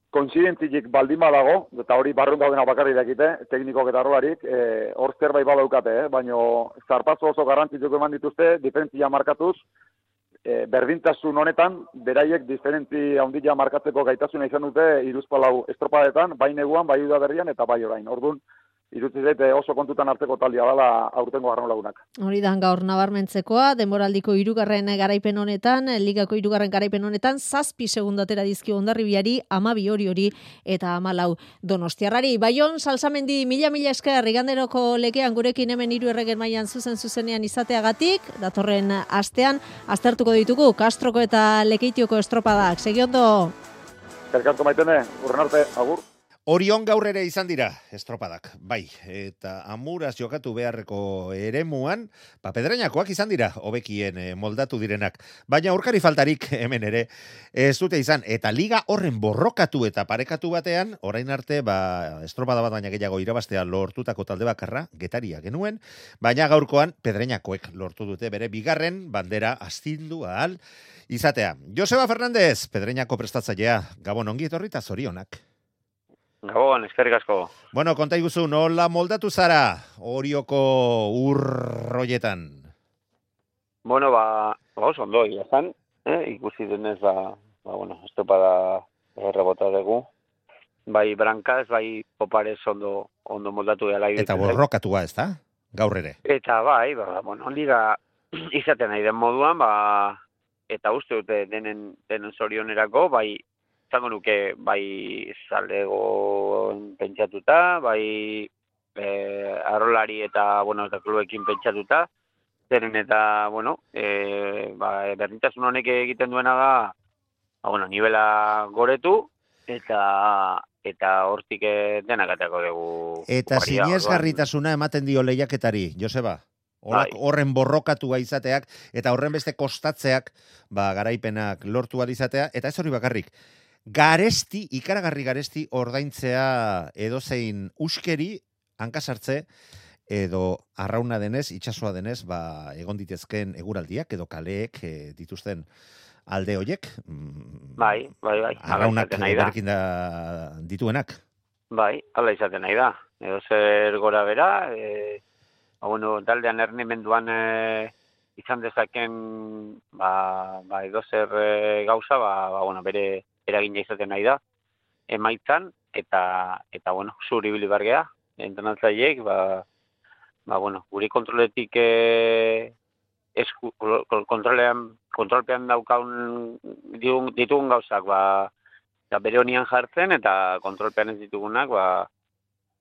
konsidentzik baldin badago, eta hori barrun daudena bakarri dakite, teknikok eta arroarik, e, hor zerbait badaukate, eh? baina zarpazo oso garrantzitsuk eman dituzte, diferentzia markatuz, e, berdintasun honetan, beraiek diferentzi handia markatzeko gaitasuna izan dute, iruzpalau estropadetan, bai neguan, bai berrian, eta bai orain. Orduan, irutzi zaite oso kontutan hartzeko taldia dela aurtengo garran lagunak. Hori da gaur nabarmentzekoa, demoraldiko irugarren garaipen honetan, ligako irugarren garaipen honetan, zazpi segundatera dizki ondarribiari, amabi hori hori eta amalau donostiarrari. Baion, salsamendi mila-mila esker, iganderoko legean gurekin hemen iru erregen maian zuzen zuzenean izateagatik, datorren astean, aztertuko ditugu, Kastroko eta Lekeitioko estropadak. Segi ondo? Zerkatko maitene, urren arte, agur. Orion gaur ere izan dira estropadak, bai, eta amuraz jokatu beharreko eremuan, ba, pedrainakoak izan dira, hobekien eh, moldatu direnak, baina aurkari faltarik hemen ere, ez dute izan, eta liga horren borrokatu eta parekatu batean, orain arte, ba, estropada bat baina gehiago irabaztea lortutako talde bakarra, getaria genuen, baina gaurkoan pedrainakoek lortu dute bere bigarren bandera astindu ahal, izatea. Joseba Fernandez, pedreinako prestatzailea, gabon ongi etorrita zorionak. Gabon, eskerrik asko. Bueno, konta iguzu, nola moldatu zara orioko urroietan? Bueno, ba, ba oso ondo, izan, eh? ikusi denez, ba, ba bueno, estopada errebota dugu. Bai, brankaz, bai, poparez ondo, ondo moldatu dela. Eta borrokatua ez da, gaur ere? Eta bai, ba, bueno, liga izaten nahi den moduan, ba, eta uste dute denen, denen zorionerako, bai, zango nuke bai zalego pentsatuta, bai e, arrolari eta, bueno, eta klubekin pentsatuta, zeren eta, bueno, e, ba, berdintasun honek egiten duena da, ba, bueno, nivela goretu, eta eta hortik e, denak atako dugu. Eta garritasuna ematen dio lehiaketari, Joseba? Bai. horren borrokatua izateak, eta horren beste kostatzeak, ba, garaipenak lortu izatea, eta ez hori bakarrik, garesti, ikaragarri garesti ordaintzea edozein uskeri hankasartze edo arrauna denez, itsasoa denez, ba, egon ditezken eguraldiak edo kaleek e, dituzten alde hoiek. Mm, bai, bai, bai. Arraunak da dituenak. Bai, ala izaten nahi da. Edo zer gora bera, e, ba, bueno, taldean ernimenduan e, izan dezaken ba, ba, edo zer e, gauza, ba, ba, bueno, bere eragina izaten nahi da emaitzan eta eta bueno, zuri ibili bargea entrenatzaileek ba ba bueno, guri kontroletik eh esku kontrolean kontrolpean daukaun ditugun gauzak ba eta bere honian jartzen eta kontrolpean ez ditugunak ba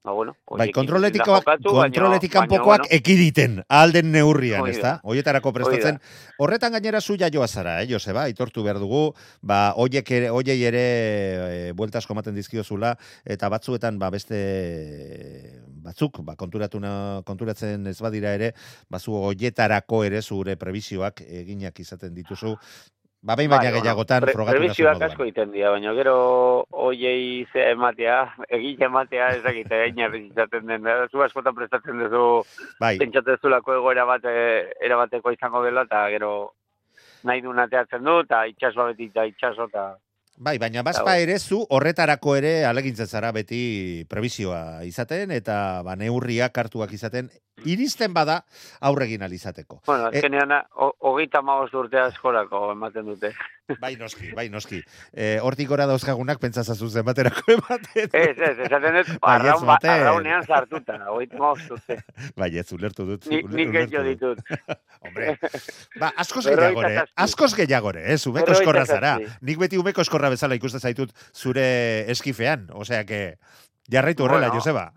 Ba, bueno, bai, kontroletikoak, kontroletik kanpokoak bueno. ekiditen, alden neurrian, ez da? Oietarako prestatzen. Horretan gainera zu jaioa zara, eh, Joseba, itortu behar dugu, ba, oiek ere, oiei ere e, bueltasko maten dizkiozula, eta batzuetan, ba, beste batzuk, ba, konturatzen ez badira ere, bazu oietarako ere zure prebisioak eginak izaten dituzu, Ba, behin baina bai, gehiagotan bueno, frogatu moduan. asko iten dira, baina gero oiei ze ematea, egin ematea ez dakite, egin izaten den, zu askotan prestatzen duzu, bai. pentsatezulako egoera bat, eh, erabateko izango dela, eta gero nahi du nateatzen du, eta itxaso beti, eta itxaso, eta... Bai, baina bazpa ere zu horretarako ere alegintzen zara beti prebizioa izaten, eta ba, neurriak hartuak izaten, iristen bada aurregin alizateko. Bueno, Eh, azkenean, ho- hogeita maoz urte askorako ematen dute. bai noski, bai noski. Eh, hortik gora dauzkagunak pentsazazu zenbaterako ematen. Ez, ez, esaten dut, Bai, ez arraun, ba- baten. arraunean sartuta, hogeita maoz urte. Bai, ez ulertu dut. Ni, nik dut. ditut. Hombre, ba, askoz gehiagore, askoz gehiagore, ez, umeko eskorra zara. Nik beti umeko eskorra bezala ikusten zaitut zure eskifean, osea que jarraitu horrela, Bueno. Joseba.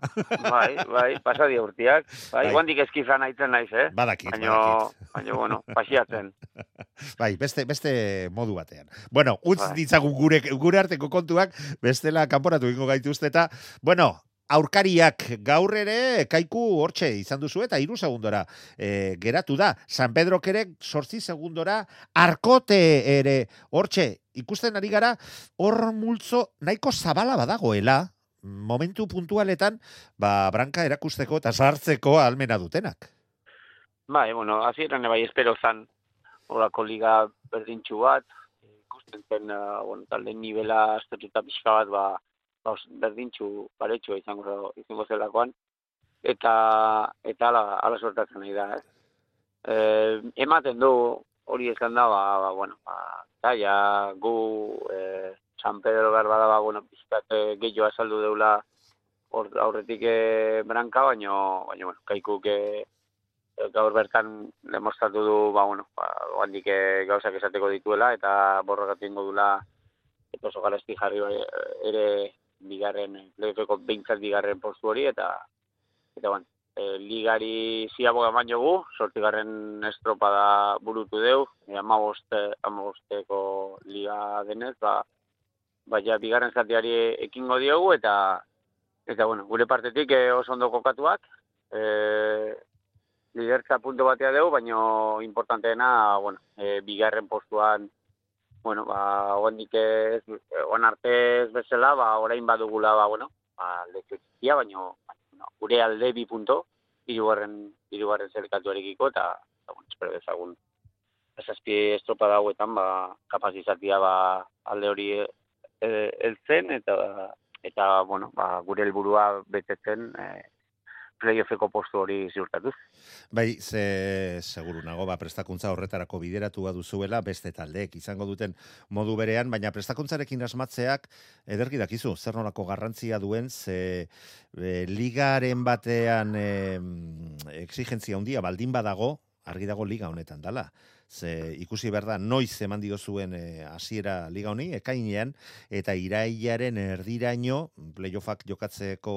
Bai, bai, pasadia urtiak. Bai, Bai. guandik eskifan aitzen naiz, eh? Badakit, baino, badakit. Baina, bueno, pasiatzen. Bai, beste, beste modu batean. Bueno, utz Bai. ditzagun gure, gure arteko kontuak, bestela kanporatu ingo gaituzte eta, bueno, aurkariak gaur ere kaiku hortxe izan duzu eta hiru segundora e, geratu da. San Pedro ere sortzi segundora arkote ere hortxe ikusten ari gara hor multzo nahiko zabala badagoela momentu puntualetan ba, branka erakusteko eta sartzeko almena dutenak. Bai, bueno, hasieran bai espero zan horako liga berdintxu bat, ikusten zen, uh, bueno, talde nivela aztertuta pixka bat, ba, ba berdintxu paretxua izango, izango zelakoan, eta, eta ala, ala sortatzen nahi da, ez? E, ematen du, hori esan da, ba, ba bueno, ba, zaila, gu, e, San Pedro behar bada, ba, bueno, pixkat eh, gehiago azaldu deula hor, aurretik e, branka, baino, baino, bueno, kaikuk e, gaur bertan demostratu du, ba, bueno, ba, handik gauzak esateko dituela, eta borrokat ingo dula, eta oso garesti jarri bai, ere bigarren, playoffeko behintzat bigarren postu hori, eta, eta bueno, e, ligari ziaboga eman jogu, sortigarren estropada burutu deu, e, amaboste, amabosteko liga denez, ba, baina bigarren zatiari ekingo diogu, eta, eta bueno, gure partetik eh, oso ondo kokatuak, e, lidertza punto batea dugu, baino importanteena, bueno, e, bigarren postuan, bueno, ba, oandik ez, oan arte ez bezala, ba, orain badugula, ba, bueno, ba, leku txikia, baino, baino, gure alde bi punto, hirugarren, hirugarren zerkatuarekiko, eta, eta, bueno, espero dezagun, esazpi estropa dauetan, ba, kapaz izatia, ba, alde hori e, heltzen, eta, eta, bueno, ba, gure helburua betetzen, e, playoffeko postu hori ziurtatuz. Bai, ze seguru nago, ba, prestakuntza horretarako bideratua duzuela, beste taldeek izango duten modu berean, baina prestakuntzarekin asmatzeak ederki dakizu, zer nolako garrantzia duen, ze e, ligaren batean e, exigentzia handia baldin badago, argi dago liga honetan dala. Ze ikusi behar da, noiz eman dio zuen e, hasiera liga honi, ekainean, eta irailaren erdiraino, playoffak jokatzeko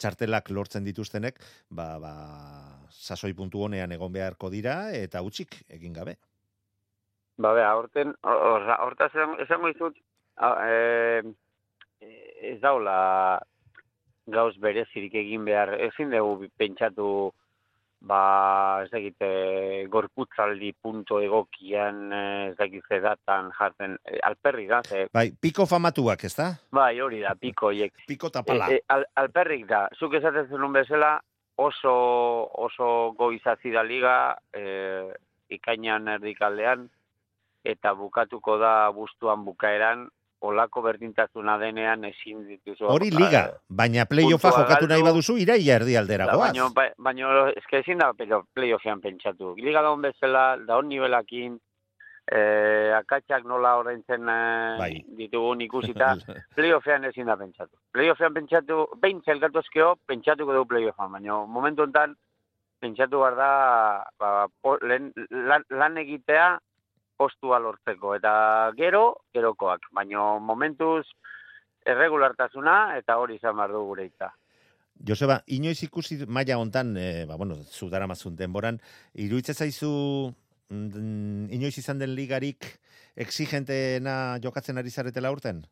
txartelak lortzen dituztenek, ba, ba, sasoi puntu honean egon beharko dira, eta utxik egin gabe. Ba, bea, horten, hor- hortaz esan- esango izut, e, ez daula gauz berezirik egin behar, ezin dugu pentsatu, ba, ez dakit, e, gorputzaldi punto egokian, e, ez dakit ze datan jartzen, e, alperri da, ze, Bai, piko famatuak, ez da? bai, hori da, piko hiek. Piko tapala. E, e, al, alperrik da, zuk esaten zenun bezala, oso, oso goizazi da liga, e, ikainan erdikaldean, eta bukatuko da bustuan bukaeran, olako berdintasuna denean ezin dituzu. Hori liga, baina playoffa jokatu nahi baduzu, iraia erdi aldera goaz. Baina, ba, baina, eske ezin da playo- playoffean pentsatu. Liga da bezala, da hon nivelakin, eh, akatsak nola ordaintzen eh, Bai. ditugun ikusita, playoffean ezin da pentsatu. Playoffean pentsatu, behin zelkatu ezkeo, pentsatuko dugu playoffan, baina momentu enten, pentsatu behar da, ba, po, lehen, lan, lan egitea postua lortzeko, eta gero, gerokoak, baina momentuz erregulartasuna, eta hori izan behar du gure hitza. Joseba, inoiz ikusi maila hontan, e, ba, bueno, zu daramazun denboran, iruditzen zaizu mm, inoiz izan den ligarik exigenteena jokatzen ari zaretela urten?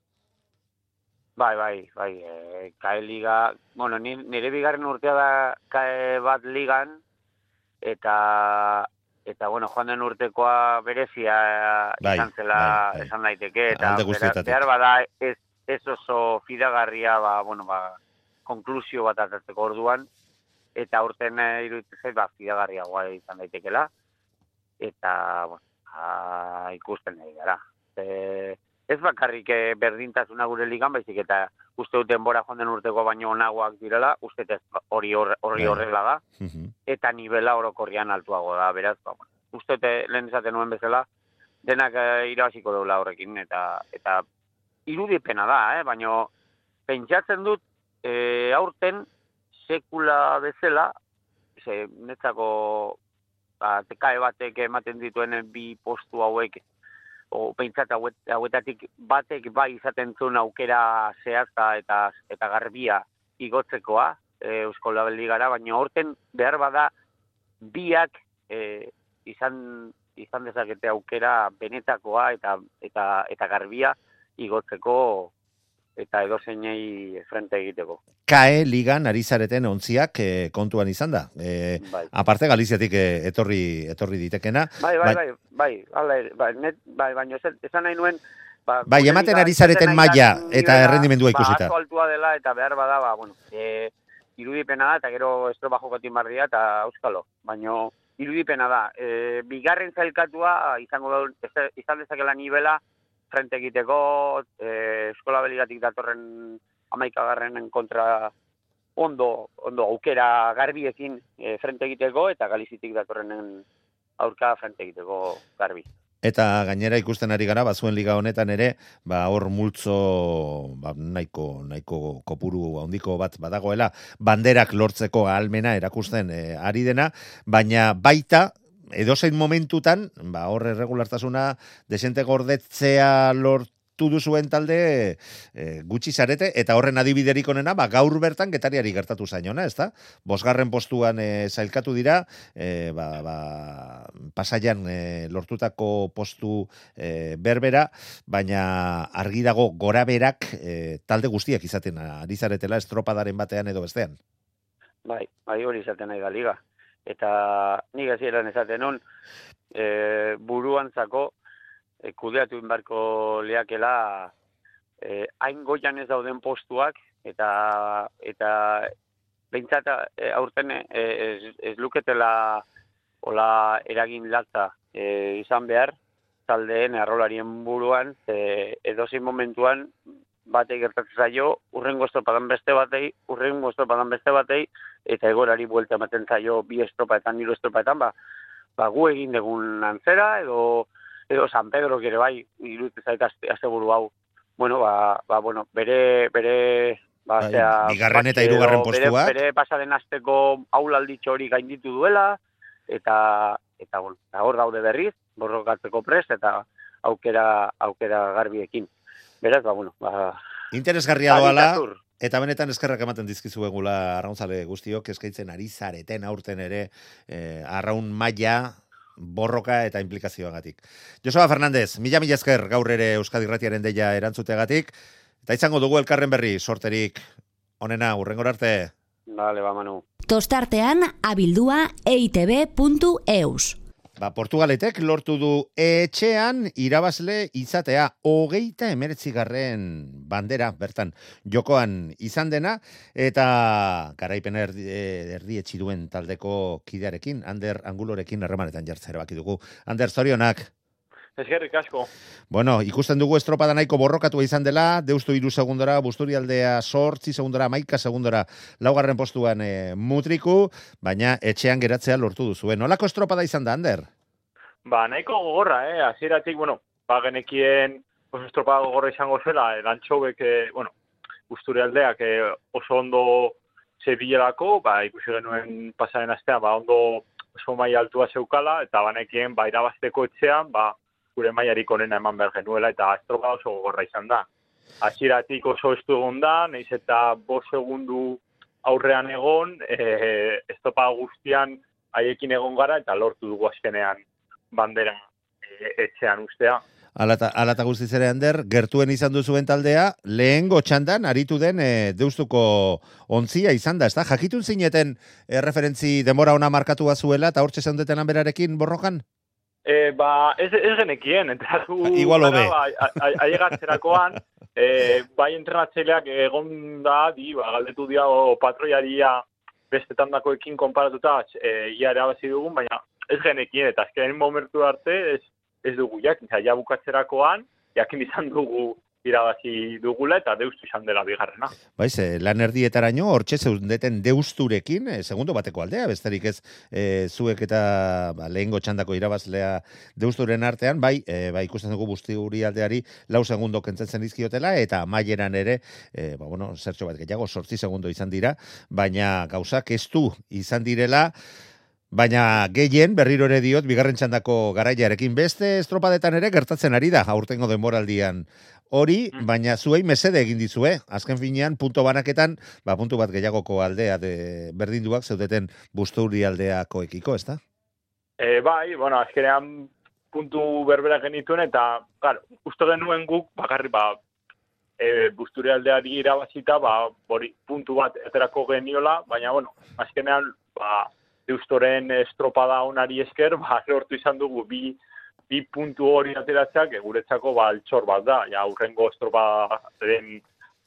Bai, bai, bai, e, kae liga, bueno, ni- nire bigarren urtea da kae bat ligan, eta, eta bueno, joan den urtekoa berezia Bai, izan zela bai, bai. esan daiteke, eta behar, bada ez, ez oso fidagarria, ba, bueno, ba, konklusio bat atatzeko orduan, eta aurten eh, iruditzen zait, ba, fidagarriagoa izan daitekela, eta, bueno, a, ikusten nahi gara. E, ez bakarrik eh, berdintasuna gure ligan, baizik eta uste dut denbora joan den urteko baino onagoak direla, uste hori hor- horri Bai. horrela da, Mhm. eta nivela orokorrian altuago da, beraz, ba, uste dut eh, lehen esaten nuen bezala, denak eh, irabaziko deula horrekin, eta eta irudipena da, eh? baina pentsatzen dut eh, aurten sekula bezala, ze netzako ba, tekae batek ematen dituen bi postu hauek, o pentsat hauet, hauetatik batek bai izaten zuen aukera zehazta eta eta garbia igotzekoa e, Eusko Labeligara, baina horten behar bada biak e, izan izan dezakete aukera benetakoa eta eta eta garbia igotzeko eta edozeinei frente egiteko. KE ligan ari zareten ontziak eh, kontuan izan da. Eh, Bai. aparte Galiziatik eh, etorri etorri ditekena. Bai, bai, bai, bai, ere, bai, net, bai, baina esan, nahi nuen, ba, Bai, ematen ari zareten maila eta errendimendua ikusita. Ba, altua dela eta behar bada, ba, bueno, e, irudipena da, eta gero estropa jokatin barria eta auskalo. Baina irudipena da, e, bigarren zailkatua izango da, izan dezakela nivela, frente egiteko, e, eskola beligatik datorren amaikagarrenen kontra ondo, ondo aukera garbiekin e, frente egiteko, eta galizitik datorrenen aurka frente egiteko garbi. Eta gainera ikusten ari gara, bazuen liga honetan ere, ba hor multzo ba, nahiko, nahiko kopuru handiko bat badagoela, banderak lortzeko ahalmena erakusten eh, ari dena, baina baita, edozein momentutan, ba hor erregulartasuna desente gordetzea lortu duzuen talde e, gutxi zarete, eta horren adibiderik onena, ba, gaur bertan getariari gertatu zainona, ezta? Bosgarren postuan e, zailkatu dira, e, ba, ba, pasaian e, lortutako postu e, berbera, baina argi dago gora berak e, talde guztiak izaten ari zaretela estropadaren batean edo bestean. Bai, bai hori izaten nahi da liga. Eta nik hasieran esaten nun, e, buruantzako e, kudeatu inbarko leakela e, hain goian ez dauden postuak, eta eta behintzat e, aurten e, ez, ez luketela hola eragin latza e, izan behar, taldeen arrolarien buruan, e, edozein momentuan batei gertatzen zaio, urrengo estropadan beste batei, urrengo estropadan beste batei, eta egorari buelta ematen zaio bi estropaetan, hiru estropaetan, ba, ba gu egin dugun antzera, edo, edo San Pedro ere bai, iruditzen zait aste, asteburu hau. Bueno, ba, ba, bueno, bere, bere, ba, Bai, zera, bigarren eta hirugarren bere- postuak. Bere, pasaden asteko aulalditxo hori gainditu duela, eta, eta, bueno, hor daude berriz, borrokatzeko prest, eta aukera, aukera garbiekin. Beraz, ba, bueno, ba, Interesgarria doala. Eta benetan eskerrak ematen dizkizu egula arraunzale guztiok, eskaintzen ari zareten aurten ere eh, arraun maila borroka eta implikazioagatik. Joseba Fernandez, mila mila esker gaur ere Euskadi Ratiaren deia erantzuteagatik, eta izango dugu elkarren berri, sorterik onena, urrengor arte. Vale, ba, Manu. Tostartean abildua eitb.eus. Ba, Portugaletek lortu du etxean irabazle izatea hogeita emeretzigarren bandera bertan jokoan izan dena eta garaipen erdi, erdietxi duen taldeko kidearekin, Ander Angulorekin harremanetan jartzea erabaki dugu. Ander, zorionak. Eskerrik asko. Bueno, ikusten dugu estropada nahiko borrokatu izan dela, deustu iru segundora, busturialdea sortzi segundora, maika segundora, laugarren postuan e, mutriku, baina etxean geratzea lortu duzu. Nolako estropada izan da, Ander? Ba, nahiko gogorra, eh? Hasieratik, bueno, ba, genekien oso estropada gogorra izango zela, elantxobek, eh, bueno, busturialdeak eh, oso ondo zebilerako, ba, ikusi genuen pasaren astean, ba, ondo oso maila altua zeukala, eta banekien, ba, irabazteko etxean, ba, gure mailarik onena eman behar genuela, eta estropada oso gogorra izan da. Hasieratik oso estu egon da, nahiz eta bost segundu aurrean egon, eh, estopa guztian haiekin egon gara, eta lortu dugu azkenean bandera eh, etxean ustea. Alata, alata guztiz ere, Ander, gertuen izan duzuen taldea, lehengo txandan aritu den e, deustuko ontzia izan da, ezta? Jakitun zineten e, referentzi denbora ona markatu bazuela, eta hortxe zeundeten anberarekin borrokan? E, ba, ez, ez genekien, entratu Igual hobe. ailegatzerakoan, e, bai entrenatzaileak egon da, di, ba, galdetu dia o, patroiaria beste tandakoekin konparatuta, e, ia erabazi dugun, baina ez genekien, eta azkenen momentu arte ez, ez dugu jak, ja bukatzerakoan, jakin izan dugu irabazi dugula eta deustu izan dela bigarrena. Bai, ze, lan erdietaraino, hortxe zeundeten deusturekin, e, segundo bateko aldea, besterik ez e, zuek eta ba, lehengo txandako irabazlea deusturen artean, bai, e, bai ikusten dugu busti guri aldeari lau segundo kentzen izkiotela, eta maieran ere, e, ba, bueno, zertxo bat gehiago, sortzi segundo izan dira, baina gauzak ez du izan direla, Baina gehien berriro ere diot bigarren txandako garaiarekin beste estropadetan ere gertatzen ari da aurtengo denboraldian hori, Mm. baina zuei mesede egin dizue. Azken finean punto banaketan, ba puntu bat gehiagoko aldea de berdinduak zeudeten busturi aldeako ekiko, ezta? E, bai, bueno, azkenean puntu berbera genituen eta, claro, uste genuen guk bakarri ba e, busturi aldeari irabazita, ba, hori puntu bat eterako geniola, baina, bueno, azkenean, ba, deustoren estropada onari esker, ba, lortu izan dugu bi, bi puntu hori ateratzeak, guretzako ba, altxor bat da, ja, aurrengo estropadaren,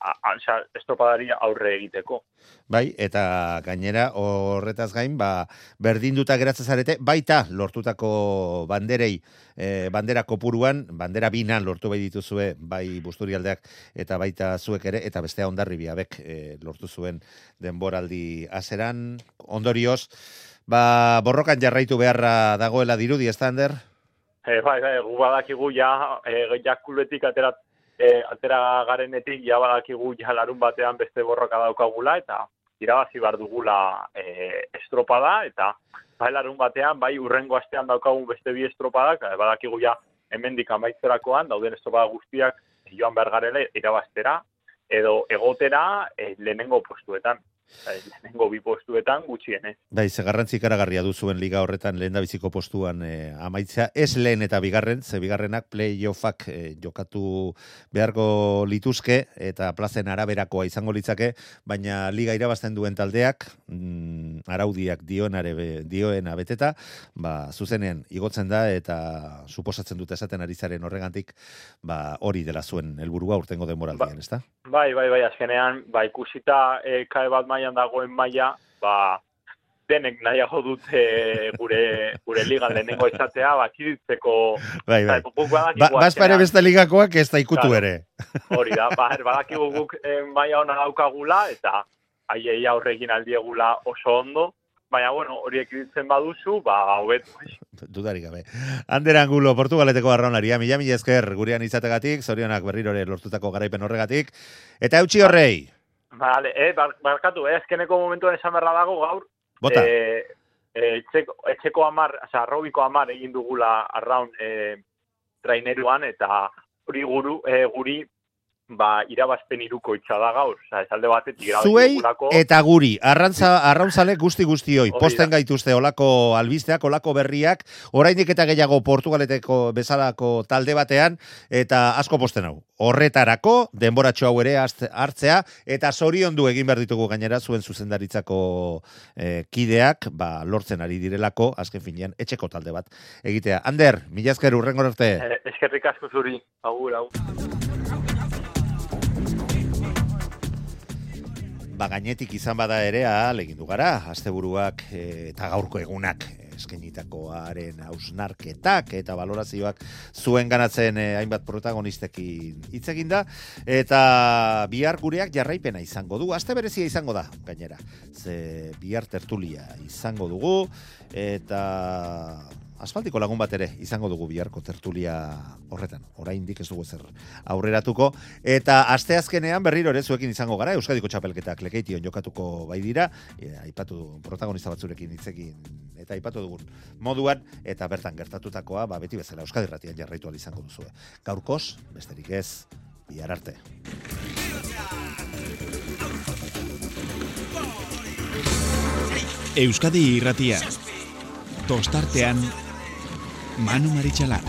a- a- osea, estropadari aurre egiteko. Bai, eta gainera horretaz gain, ba, berdinduta geratzen zarete, baita lortutako banderei, e, bandera kopuruan, bandera binan lortu bai dituzue, bai busturialdeak eta baita zuek ere, eta bestea ondarri biabek e, lortu zuen denboraldi azeran. Ondorioz, ba, borrokan jarraitu beharra dagoela dirudi, da, Ander? E, bai, bai, gu badakigu ja, e, jakuletik atera, e, atera garenetik, ja badakigu ja larun batean beste borroka daukagula, eta irabazi bar dugula e, estropada, eta bai larun batean, bai urrengo astean daukagun beste bi estropadak, badakigu ja hemendik amaitzerakoan, dauden estropada guztiak joan behar garela irabaztera, edo egotera e, lehenengo postuetan. Lehenengo bi postuetan gutxienez. Bai, ze garrantzi ikaragarria du zuen liga horretan lehen biziko postuan e, amaitzea. Ez lehen eta bigarren, ze bigarrenak playoffak e, jokatu beharko lituzke eta plazen araberakoa izango litzake, baina liga irabazten duen taldeak, mm, araudiak dionare be, dioena beteta, ba, zuzenean igotzen da eta suposatzen dute esaten ari zaren horregantik, ba, hori dela zuen helburua urtengo denboraldian, ezta? Bai, bai, bai, azkenean, ba, ikusita e, kae bat mailan dagoen maila, ba, denek nahiago dute gure gure ligan lehenengo izatea, ba, kiditzeko... Bai, bai. Ba, guk Ba, azkenean- beste ligakoak ez da ikutu Claro. ere. Hori da, ba, badakigu guk e, maila ona daukagula, eta haiei aurregin aldiegula oso ondo, baina, bueno, horiek iditzen baduzu, ba, hobet, Dudarik gabe. Ander Angulo, Portugaleteko arraunaria, mila mila esker gurean izategatik, zorionak berrirore lortutako garaipen horregatik. Eta eutxi horrei, Vale, eh, bar, barkatu, eh, azkeneko momentuan esan berra dago gaur, Bota. eh, eh, etxeko, etxeko amar, oza, arrobiko amar egin dugula arraun eh, traineruan, eta hori guru, eh, guri, ba, irabazpen iruko itxa da gaur, oza, esalde batetik zuei eta guri, arrantza, arrauntzale guzti guztioi, posten gaituzte olako albisteak, olako berriak, oraindik eta gehiago Portugaleteko bezalako talde batean, eta asko posten hau. Horretarako, denboratxo hau ere hartze- hartzea, eta zoriondu egin behar ditugu gainera zuen zuzendaritzako eh, kideak, ba, lortzen ari direlako, azken finean, etxeko talde bat egitea. Ander, mila esker urrengo arte. Eh, eskerrik asko zuri, agur, agur. Ba, gainetik izan bada ere, ahal egin du gara, asteburuak eh, eta gaurko egunak eskenitakoaren hausnarketak eta valorazioak zuen ganatzen eh, hainbat protagonistekin hitz egin da eta bihar gureak jarraipena izango du. Aste berezia izango da, gainera. Ze bihar tertulia izango dugu eta asfaltiko lagun bat ere izango dugu biharko tertulia horretan. Oraindik ez dugu zer aurreratuko eta asteazkenean berriro ere zuekin izango gara Euskadiko txapelketak lekeition jokatuko bai dira, e, aipatu protagonista batzurekin hitzekin eta aipatu dugun moduan eta bertan gertatutakoa ba beti bezala Euskadi Irratian jarraitu ahal izango duzue. Gaurkoz, besterik ez, bihar arte. Euskadi irratia. Tostartean, Manu Marichalar.